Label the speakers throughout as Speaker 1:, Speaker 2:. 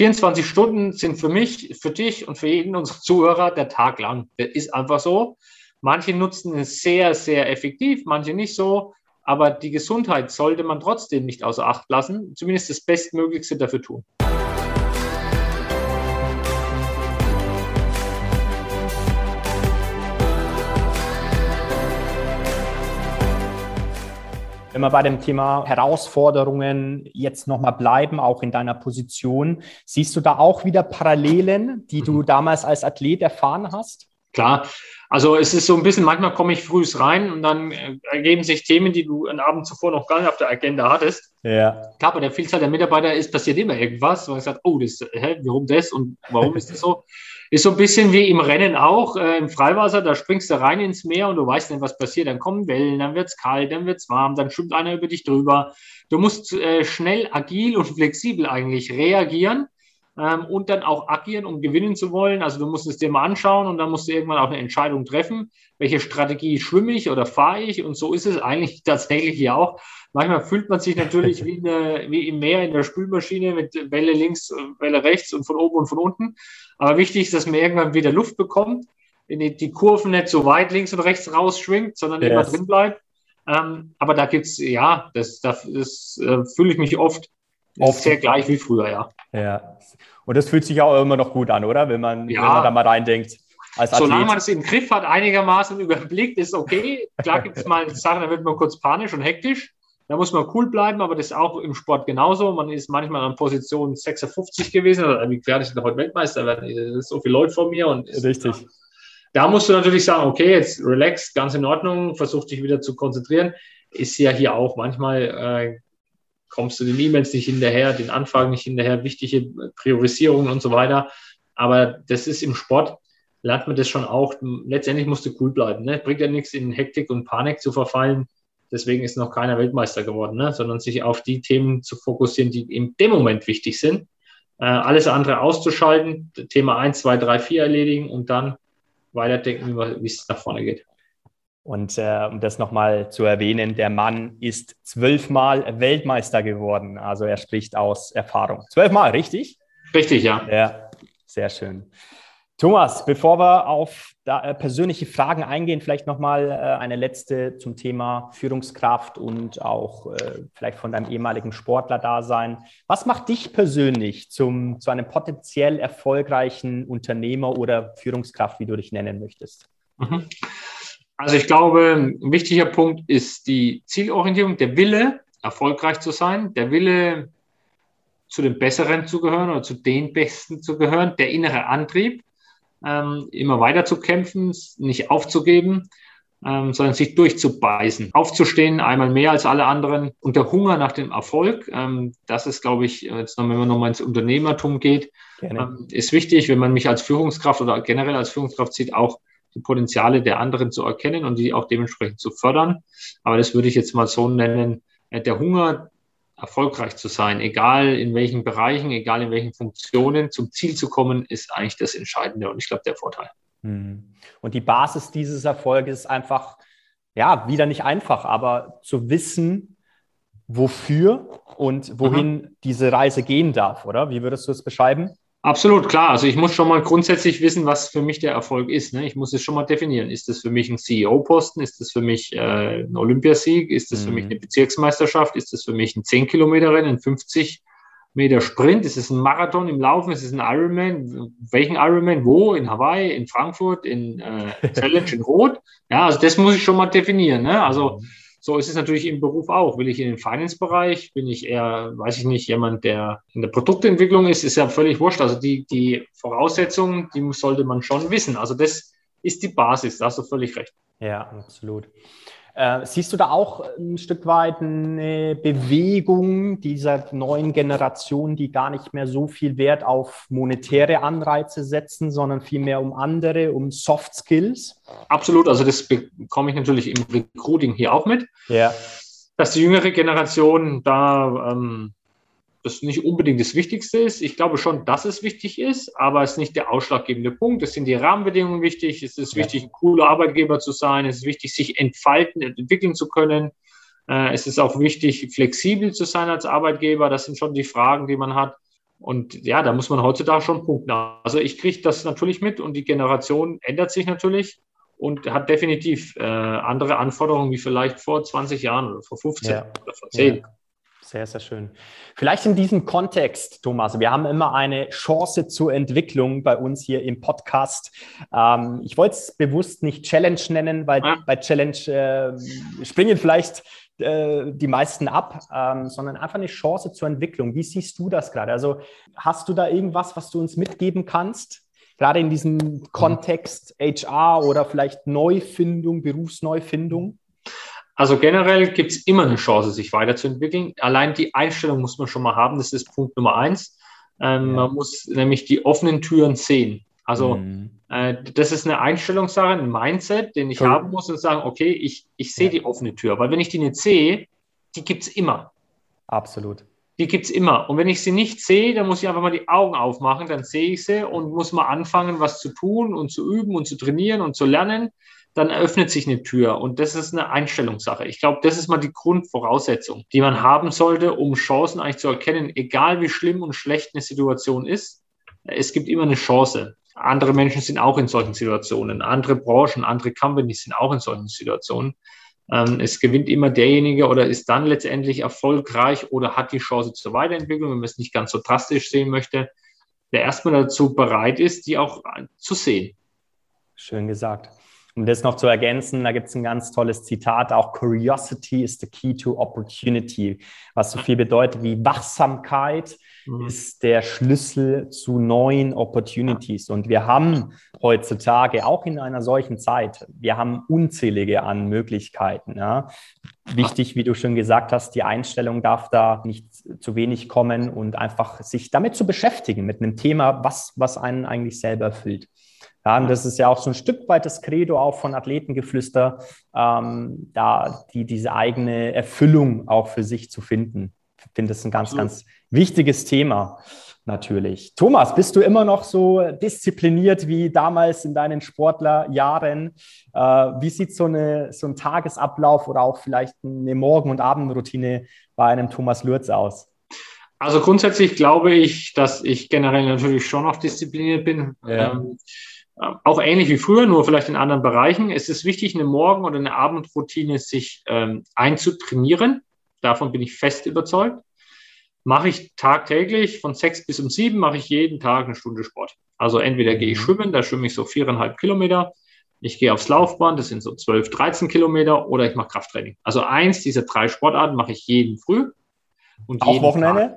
Speaker 1: 24 Stunden sind für mich, für dich und für jeden unserer Zuhörer der Tag lang. Das ist einfach so. Manche nutzen es sehr, sehr effektiv, manche nicht so. Aber die Gesundheit sollte man trotzdem nicht außer Acht lassen, zumindest das Bestmöglichste dafür tun.
Speaker 2: Wenn wir bei dem Thema Herausforderungen jetzt nochmal bleiben, auch in deiner Position, siehst du da auch wieder Parallelen, die du mhm. damals als Athlet erfahren hast?
Speaker 1: Klar, also es ist so ein bisschen, manchmal komme ich früh rein und dann äh, ergeben sich Themen, die du einen Abend zuvor noch gar nicht auf der Agenda hattest. Ja. Klar, bei der Vielzahl der Mitarbeiter ist passiert immer irgendwas, wo ich sage, oh, das, hä, warum das und warum ist das so? Ist so ein bisschen wie im Rennen auch, äh, im Freiwasser, da springst du rein ins Meer und du weißt nicht, was passiert. Dann kommen Wellen, dann wird es kalt, dann wird es warm, dann schwimmt einer über dich drüber. Du musst äh, schnell, agil und flexibel eigentlich reagieren ähm, und dann auch agieren, um gewinnen zu wollen. Also du musst es dir mal anschauen und dann musst du irgendwann auch eine Entscheidung treffen, welche Strategie schwimme ich oder fahre ich. Und so ist es eigentlich tatsächlich hier auch. Manchmal fühlt man sich natürlich wie, eine, wie im Meer in der Spülmaschine mit Welle links, Welle rechts und von oben und von unten. Aber wichtig ist, dass man irgendwann wieder Luft bekommt, die, die Kurven nicht so weit links und rechts rausschwingt, sondern yes. immer drin bleibt. Ähm, aber da gibt es, ja, das, das, das äh, fühle ich mich oft, oft sehr gleich wie früher, ja.
Speaker 2: Ja. Und das fühlt sich auch immer noch gut an, oder? Wenn man, ja. wenn man da mal reindenkt.
Speaker 1: Als Solange man es im Griff hat, einigermaßen überblickt, ist okay. Klar gibt es mal Sachen, da wird man kurz panisch und hektisch. Da muss man cool bleiben, aber das ist auch im Sport genauso. Man ist manchmal an Position 56 gewesen, oder wie gefährlich ist heute Weltmeister werden? Ist so viele Leute vor mir. Und
Speaker 2: Richtig.
Speaker 1: Da musst du natürlich sagen, okay, jetzt relax, ganz in Ordnung, versuch dich wieder zu konzentrieren. Ist ja hier auch manchmal äh, kommst du den E-Mails nicht hinterher, den Anfragen nicht hinterher, wichtige Priorisierungen und so weiter. Aber das ist im Sport, lernt man das schon auch. Letztendlich musst du cool bleiben. Ne? Bringt ja nichts, in Hektik und Panik zu verfallen. Deswegen ist noch keiner Weltmeister geworden, ne? sondern sich auf die Themen zu fokussieren, die in dem Moment wichtig sind. Äh, alles andere auszuschalten, Thema 1, 2, 3, 4 erledigen und dann weiterdenken, wie es nach vorne geht.
Speaker 2: Und äh, um das nochmal zu erwähnen, der Mann ist zwölfmal Weltmeister geworden. Also er spricht aus Erfahrung. Zwölfmal, richtig?
Speaker 1: Richtig, ja.
Speaker 2: Ja, sehr schön. Thomas, bevor wir auf äh, persönliche Fragen eingehen, vielleicht nochmal äh, eine letzte zum Thema Führungskraft und auch äh, vielleicht von deinem ehemaligen Sportler-Dasein. Was macht dich persönlich zum, zu einem potenziell erfolgreichen Unternehmer oder Führungskraft, wie du dich nennen möchtest?
Speaker 1: Mhm. Also ich glaube, ein wichtiger Punkt ist die Zielorientierung, der Wille, erfolgreich zu sein, der Wille, zu den Besseren zu gehören oder zu den Besten zu gehören, der innere Antrieb ähm, immer weiter zu kämpfen, nicht aufzugeben, ähm, sondern sich durchzubeißen, aufzustehen, einmal mehr als alle anderen. Und der Hunger nach dem Erfolg, ähm, das ist, glaube ich, jetzt noch, wenn man nochmal ins Unternehmertum geht, ähm, ist wichtig, wenn man mich als Führungskraft oder generell als Führungskraft sieht, auch die Potenziale der anderen zu erkennen und die auch dementsprechend zu fördern. Aber das würde ich jetzt mal so nennen, äh, der Hunger erfolgreich zu sein, egal in welchen Bereichen, egal in welchen Funktionen, zum Ziel zu kommen, ist eigentlich das Entscheidende und ich glaube der Vorteil.
Speaker 2: Hm. Und die Basis dieses Erfolges ist einfach, ja, wieder nicht einfach, aber zu wissen, wofür und wohin mhm. diese Reise gehen darf, oder? Wie würdest du es beschreiben?
Speaker 1: Absolut, klar. Also ich muss schon mal grundsätzlich wissen, was für mich der Erfolg ist. Ne? Ich muss es schon mal definieren. Ist das für mich ein CEO-Posten? Ist das für mich äh, ein Olympiasieg? Ist das mhm. für mich mhm. eine Bezirksmeisterschaft? Ist das für mich ein 10-Kilometer-Rennen, ein 50 Meter Sprint? Ist es ein Marathon im Laufen? Ist es ein Ironman? Welchen Ironman? Wo? In Hawaii, in Frankfurt, in äh, Challenge, in Rot? Ja, also das muss ich schon mal definieren. Ne? Also mhm. So ist es natürlich im Beruf auch. Will ich in den Finance-Bereich? Bin ich eher, weiß ich nicht, jemand, der in der Produktentwicklung ist? Ist ja völlig wurscht. Also die, die Voraussetzungen, die sollte man schon wissen. Also das ist die Basis. Da hast du völlig recht.
Speaker 2: Ja, absolut. Äh, siehst du da auch ein Stück weit eine Bewegung dieser neuen Generation, die gar nicht mehr so viel Wert auf monetäre Anreize setzen, sondern vielmehr um andere, um Soft Skills?
Speaker 1: Absolut, also das bekomme ich natürlich im Recruiting hier auch mit. Ja. Dass die jüngere Generation da ähm, das nicht unbedingt das Wichtigste ist. Ich glaube schon, dass es wichtig ist, aber es ist nicht der ausschlaggebende Punkt. Es sind die Rahmenbedingungen wichtig. Es ist ja. wichtig, ein cooler Arbeitgeber zu sein. Es ist wichtig, sich entfalten und entwickeln zu können. Äh, es ist auch wichtig, flexibel zu sein als Arbeitgeber. Das sind schon die Fragen, die man hat. Und ja, da muss man heutzutage schon punkten. Also ich kriege das natürlich mit und die Generation ändert sich natürlich und hat definitiv äh, andere Anforderungen wie vielleicht vor 20 Jahren oder vor 15 ja. oder vor 10. Ja.
Speaker 2: Sehr, sehr schön. Vielleicht in diesem Kontext, Thomas, wir haben immer eine Chance zur Entwicklung bei uns hier im Podcast. Ähm, ich wollte es bewusst nicht Challenge nennen, weil ja. bei Challenge äh, springen vielleicht äh, die meisten ab, ähm, sondern einfach eine Chance zur Entwicklung. Wie siehst du das gerade? Also hast du da irgendwas, was du uns mitgeben kannst? Gerade in diesem Kontext HR oder vielleicht Neufindung, Berufsneufindung?
Speaker 1: Also generell gibt es immer eine Chance, sich weiterzuentwickeln. Allein die Einstellung muss man schon mal haben. Das ist Punkt Nummer eins. Ähm, ja. Man muss nämlich die offenen Türen sehen. Also mhm. äh, das ist eine Einstellungssache, ein Mindset, den ich cool. haben muss und sagen, okay, ich, ich sehe ja. die offene Tür. Weil wenn ich die nicht sehe, die gibt es immer.
Speaker 2: Absolut.
Speaker 1: Die gibt es immer. Und wenn ich sie nicht sehe, dann muss ich einfach mal die Augen aufmachen, dann sehe ich sie und muss mal anfangen, was zu tun und zu üben und zu trainieren und zu lernen dann eröffnet sich eine Tür. Und das ist eine Einstellungssache. Ich glaube, das ist mal die Grundvoraussetzung, die man haben sollte, um Chancen eigentlich zu erkennen, egal wie schlimm und schlecht eine Situation ist. Es gibt immer eine Chance. Andere Menschen sind auch in solchen Situationen. Andere Branchen, andere Companies sind auch in solchen Situationen. Ähm, es gewinnt immer derjenige oder ist dann letztendlich erfolgreich oder hat die Chance zur Weiterentwicklung, wenn man es nicht ganz so drastisch sehen möchte, der erstmal dazu bereit ist, die auch zu sehen.
Speaker 2: Schön gesagt. Um das noch zu ergänzen, da gibt es ein ganz tolles Zitat, auch Curiosity is the key to opportunity, was so viel bedeutet wie Wachsamkeit mhm. ist der Schlüssel zu neuen Opportunities. Und wir haben heutzutage, auch in einer solchen Zeit, wir haben unzählige an Möglichkeiten. Ja. Wichtig, wie du schon gesagt hast, die Einstellung darf da nicht zu wenig kommen und einfach sich damit zu beschäftigen, mit einem Thema, was, was einen eigentlich selber erfüllt. Ja, und das ist ja auch so ein Stück weit das Credo auch von Athletengeflüster, ähm, da die, diese eigene Erfüllung auch für sich zu finden. Ich finde das ein ganz, ganz wichtiges Thema natürlich. Thomas, bist du immer noch so diszipliniert wie damals in deinen Sportlerjahren? Äh, wie sieht so, eine, so ein Tagesablauf oder auch vielleicht eine Morgen- und Abendroutine bei einem Thomas Lürz aus?
Speaker 1: Also grundsätzlich glaube ich, dass ich generell natürlich schon noch diszipliniert bin. Ja. Ähm, auch ähnlich wie früher, nur vielleicht in anderen Bereichen. Es ist wichtig, eine Morgen- oder eine Abendroutine sich ähm, einzutrainieren. Davon bin ich fest überzeugt. Mache ich tagtäglich von sechs bis um sieben, mache ich jeden Tag eine Stunde Sport. Also entweder gehe ich mhm. schwimmen, da schwimme ich so viereinhalb Kilometer. Ich gehe aufs Laufband, das sind so zwölf, dreizehn Kilometer, oder ich mache Krafttraining. Also eins dieser drei Sportarten mache ich jeden früh.
Speaker 2: Und auch Wochenende? Tag.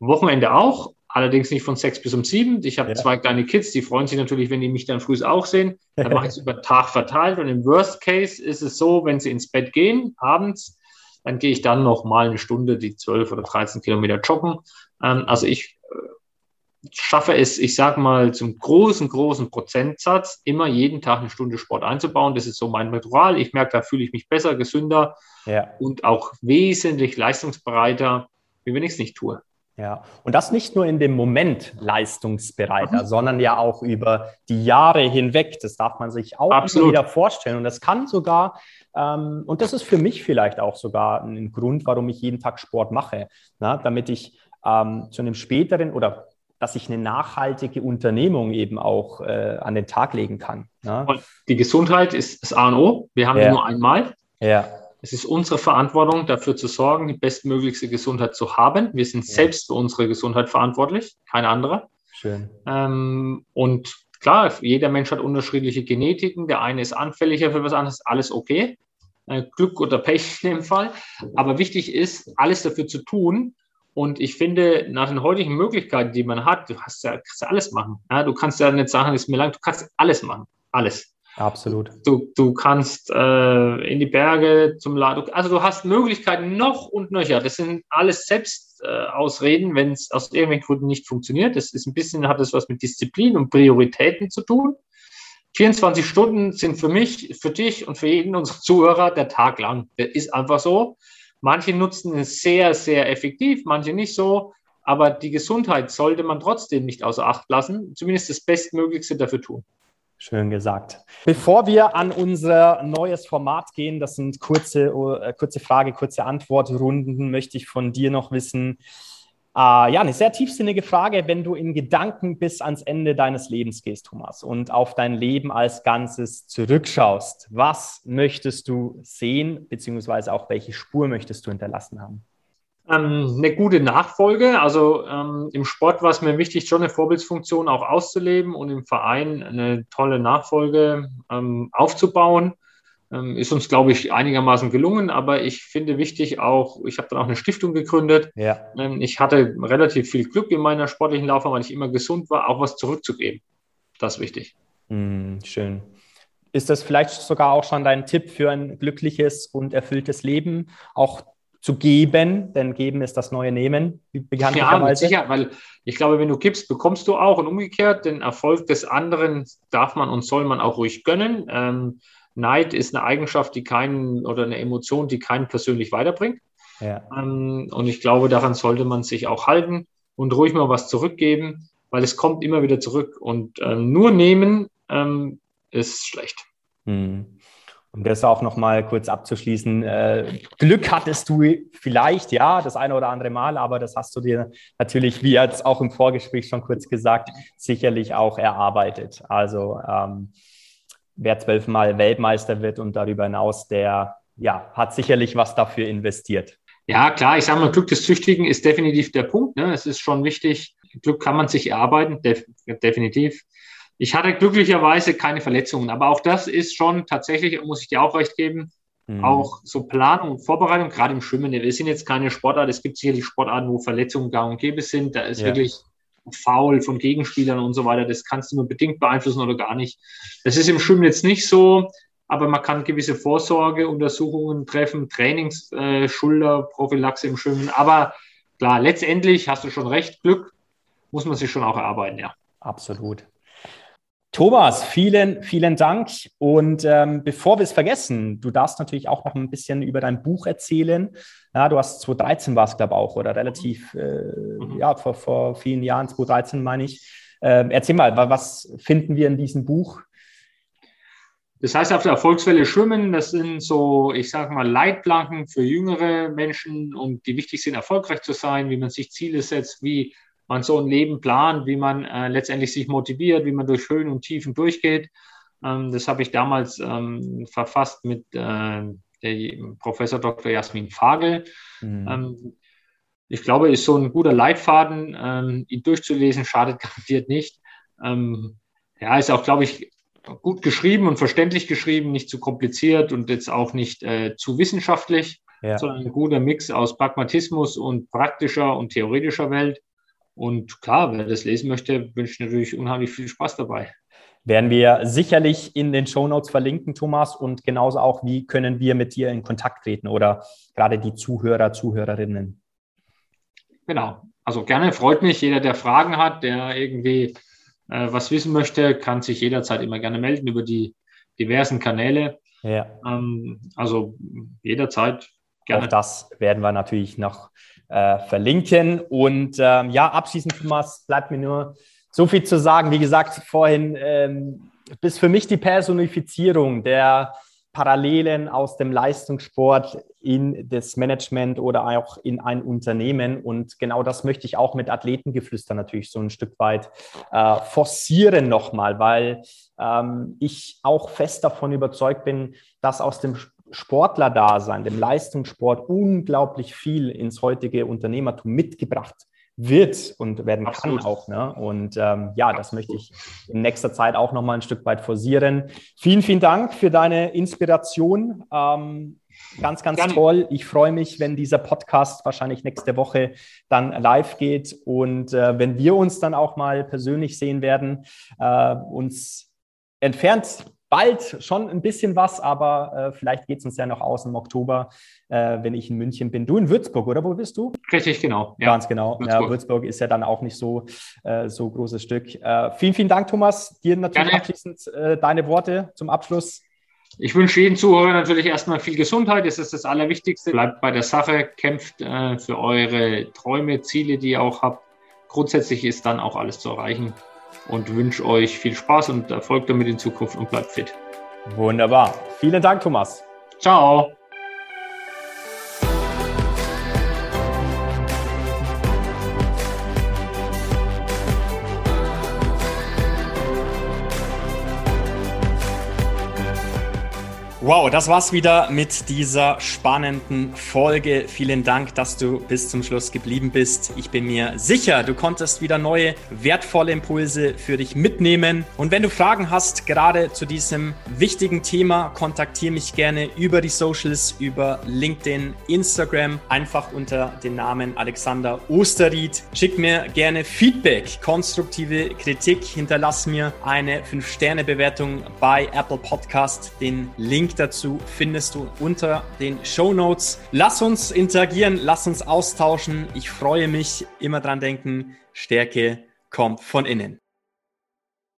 Speaker 1: Wochenende auch allerdings nicht von sechs bis um sieben. Ich habe ja. zwei kleine Kids, die freuen sich natürlich, wenn die mich dann früh auch sehen. Dann mache ich es über Tag verteilt und im Worst Case ist es so, wenn sie ins Bett gehen, abends, dann gehe ich dann noch mal eine Stunde die zwölf oder 13 Kilometer joggen. Ähm, also ich äh, schaffe es, ich sage mal, zum großen, großen Prozentsatz immer jeden Tag eine Stunde Sport einzubauen. Das ist so mein Ritual. Ich merke, da fühle ich mich besser, gesünder ja. und auch wesentlich leistungsbereiter, wie wenn ich es nicht tue.
Speaker 2: Ja, und das nicht nur in dem Moment leistungsbereiter, mhm. sondern ja auch über die Jahre hinweg. Das darf man sich auch Absolut. wieder vorstellen. Und das kann sogar, ähm, und das ist für mich vielleicht auch sogar ein Grund, warum ich jeden Tag Sport mache, na, damit ich ähm, zu einem späteren oder dass ich eine nachhaltige Unternehmung eben auch äh, an den Tag legen kann.
Speaker 1: Und die Gesundheit ist das A und O. Wir haben ja. die nur einmal. Ja. Es ist unsere Verantwortung, dafür zu sorgen, die bestmöglichste Gesundheit zu haben. Wir sind ja. selbst für unsere Gesundheit verantwortlich, kein anderer. Schön. Ähm, und klar, jeder Mensch hat unterschiedliche Genetiken. Der eine ist anfälliger für was anderes, alles okay. Äh, Glück oder Pech in dem Fall. Aber wichtig ist, alles dafür zu tun. Und ich finde, nach den heutigen Möglichkeiten, die man hat, du hast ja, kannst ja alles machen. Ja, du kannst ja nicht sagen, es ist mir lang, du kannst alles machen. Alles.
Speaker 2: Absolut.
Speaker 1: Du, du kannst äh, in die Berge zum Laden. Also du hast Möglichkeiten noch und nöcher. Das sind alles Selbstausreden, äh, wenn es aus irgendwelchen Gründen nicht funktioniert. Das ist ein bisschen, hat das was mit Disziplin und Prioritäten zu tun. 24 Stunden sind für mich, für dich und für jeden unserer Zuhörer der Tag lang. Das ist einfach so. Manche nutzen es sehr, sehr effektiv, manche nicht so. Aber die Gesundheit sollte man trotzdem nicht außer Acht lassen. Zumindest das Bestmöglichste dafür tun.
Speaker 2: Schön gesagt. Bevor wir an unser neues Format gehen, das sind kurze, äh, kurze Frage, kurze Antwortrunden, möchte ich von dir noch wissen, Uh, ja, eine sehr tiefsinnige Frage, wenn du in Gedanken bis ans Ende deines Lebens gehst, Thomas, und auf dein Leben als Ganzes zurückschaust. Was möchtest du sehen, beziehungsweise auch welche Spur möchtest du hinterlassen haben?
Speaker 1: Ähm, eine gute Nachfolge. Also ähm, im Sport war es mir wichtig, schon eine Vorbildsfunktion auch auszuleben und im Verein eine tolle Nachfolge ähm, aufzubauen. Ähm, ist uns, glaube ich, einigermaßen gelungen, aber ich finde wichtig auch, ich habe dann auch eine Stiftung gegründet. Ja. Ähm, ich hatte relativ viel Glück in meiner sportlichen Laufbahn, weil ich immer gesund war, auch was zurückzugeben. Das ist wichtig.
Speaker 2: Mm, schön. Ist das vielleicht sogar auch schon dein Tipp für ein glückliches und erfülltes Leben, auch zu geben, denn geben ist das neue Nehmen,
Speaker 1: Ja, sicher, weil ich glaube, wenn du gibst, bekommst du auch und umgekehrt, den Erfolg des anderen darf man und soll man auch ruhig gönnen. Ähm, Neid ist eine Eigenschaft, die keinen oder eine Emotion, die keinen persönlich weiterbringt. Ja. Ähm, und ich glaube, daran sollte man sich auch halten und ruhig mal was zurückgeben, weil es kommt immer wieder zurück. Und ähm, nur nehmen ähm, ist schlecht.
Speaker 2: Hm. Um das auch nochmal kurz abzuschließen, äh, Glück hattest du vielleicht, ja, das eine oder andere Mal, aber das hast du dir natürlich, wie jetzt auch im Vorgespräch schon kurz gesagt, sicherlich auch erarbeitet. Also ähm, wer zwölfmal Weltmeister wird und darüber hinaus, der ja, hat sicherlich was dafür investiert.
Speaker 1: Ja, klar, ich sage mal, Glück des Züchtigen ist definitiv der Punkt. Ne? Es ist schon wichtig, Glück kann man sich erarbeiten, def definitiv. Ich hatte glücklicherweise keine Verletzungen, aber auch das ist schon tatsächlich, muss ich dir auch recht geben, mhm. auch so Planung und Vorbereitung, gerade im Schwimmen. Wir sind jetzt keine Sportart, es gibt sicherlich Sportarten, wo Verletzungen gang und gäbe sind. Da ist ja. wirklich Foul von Gegenspielern und so weiter. Das kannst du nur bedingt beeinflussen oder gar nicht. Das ist im Schwimmen jetzt nicht so, aber man kann gewisse Vorsorgeuntersuchungen treffen, Trainings, äh, Schulter, Prophylaxe im Schwimmen. Aber klar, letztendlich hast du schon recht, Glück muss man sich schon auch erarbeiten, ja.
Speaker 2: Absolut. Thomas, vielen, vielen Dank. Und ähm, bevor wir es vergessen, du darfst natürlich auch noch ein bisschen über dein Buch erzählen. Ja, du hast 2013 war es, glaube ich, auch, oder relativ, äh, mhm. ja, vor, vor vielen Jahren, 2013 meine ich. Ähm, erzähl mal, was finden wir in diesem Buch?
Speaker 1: Das heißt, auf der Erfolgswelle schwimmen, das sind so, ich sage mal, Leitplanken für jüngere Menschen und die wichtig sind, erfolgreich zu sein, wie man sich Ziele setzt, wie man so ein Leben plant, wie man äh, letztendlich sich motiviert, wie man durch Höhen und Tiefen durchgeht. Ähm, das habe ich damals ähm, verfasst mit äh, der Professor Dr. Jasmin Fagel. Mhm. Ähm, ich glaube, ist so ein guter Leitfaden. Ähm, ihn durchzulesen schadet garantiert nicht. Ähm, ja, ist auch, glaube ich, gut geschrieben und verständlich geschrieben, nicht zu kompliziert und jetzt auch nicht äh, zu wissenschaftlich, ja. sondern ein guter Mix aus Pragmatismus und praktischer und theoretischer Welt. Und klar, wer das lesen möchte, wünsche ich natürlich unheimlich viel Spaß dabei.
Speaker 2: Werden wir sicherlich in den Show Notes verlinken, Thomas, und genauso auch, wie können wir mit dir in Kontakt treten oder gerade die Zuhörer, Zuhörerinnen.
Speaker 1: Genau, also gerne, freut mich. Jeder, der Fragen hat, der irgendwie äh, was wissen möchte, kann sich jederzeit immer gerne melden über die diversen Kanäle. Ja. Ähm, also jederzeit
Speaker 2: gerne. Auch das werden wir natürlich noch äh, verlinken. Und ähm, ja, abschließend, Thomas, bleibt mir nur so viel zu sagen. Wie gesagt, vorhin ähm, bist für mich die Personifizierung der Parallelen aus dem Leistungssport in das Management oder auch in ein Unternehmen. Und genau das möchte ich auch mit Athletengeflüster natürlich so ein Stück weit äh, forcieren nochmal, weil ähm, ich auch fest davon überzeugt bin, dass aus dem Sportlerdasein, dem Leistungssport unglaublich viel ins heutige Unternehmertum mitgebracht wird und werden Absolut. kann auch. Ne? Und ähm, ja, das möchte ich in nächster Zeit auch nochmal ein Stück weit forcieren. Vielen, vielen Dank für deine Inspiration. Ähm, ganz, ganz Gerne. toll. Ich freue mich, wenn dieser Podcast wahrscheinlich nächste Woche dann live geht und äh, wenn wir uns dann auch mal persönlich sehen werden, äh, uns entfernt bald schon ein bisschen was, aber äh, vielleicht geht es uns ja noch aus im Oktober, äh, wenn ich in München bin. Du in Würzburg, oder wo bist du?
Speaker 1: Richtig, genau.
Speaker 2: Ja. Ganz genau. Würzburg. Ja, Würzburg ist ja dann auch nicht so äh, so großes Stück. Äh, vielen, vielen Dank, Thomas. Dir natürlich Gerne. abschließend äh, deine Worte zum Abschluss.
Speaker 1: Ich wünsche jedem Zuhörer natürlich erstmal viel Gesundheit. Das ist das Allerwichtigste. Bleibt bei der Sache, kämpft äh, für eure Träume, Ziele, die ihr auch habt. Grundsätzlich ist dann auch alles zu erreichen und wünsche euch viel Spaß und Erfolg damit in Zukunft und bleibt fit.
Speaker 2: Wunderbar. Vielen Dank, Thomas.
Speaker 1: Ciao.
Speaker 2: Wow, das war's wieder mit dieser spannenden Folge. Vielen Dank, dass du bis zum Schluss geblieben bist. Ich bin mir sicher, du konntest wieder neue wertvolle Impulse für dich mitnehmen. Und wenn du Fragen hast, gerade zu diesem wichtigen Thema, kontaktiere mich gerne über die Socials, über LinkedIn, Instagram, einfach unter dem Namen Alexander Osterried. Schick mir gerne Feedback, konstruktive Kritik, hinterlass mir eine 5-Sterne-Bewertung bei Apple Podcast. Den Dazu findest du unter den Show Notes. Lass uns interagieren, lass uns austauschen. Ich freue mich. Immer dran denken, Stärke kommt von innen.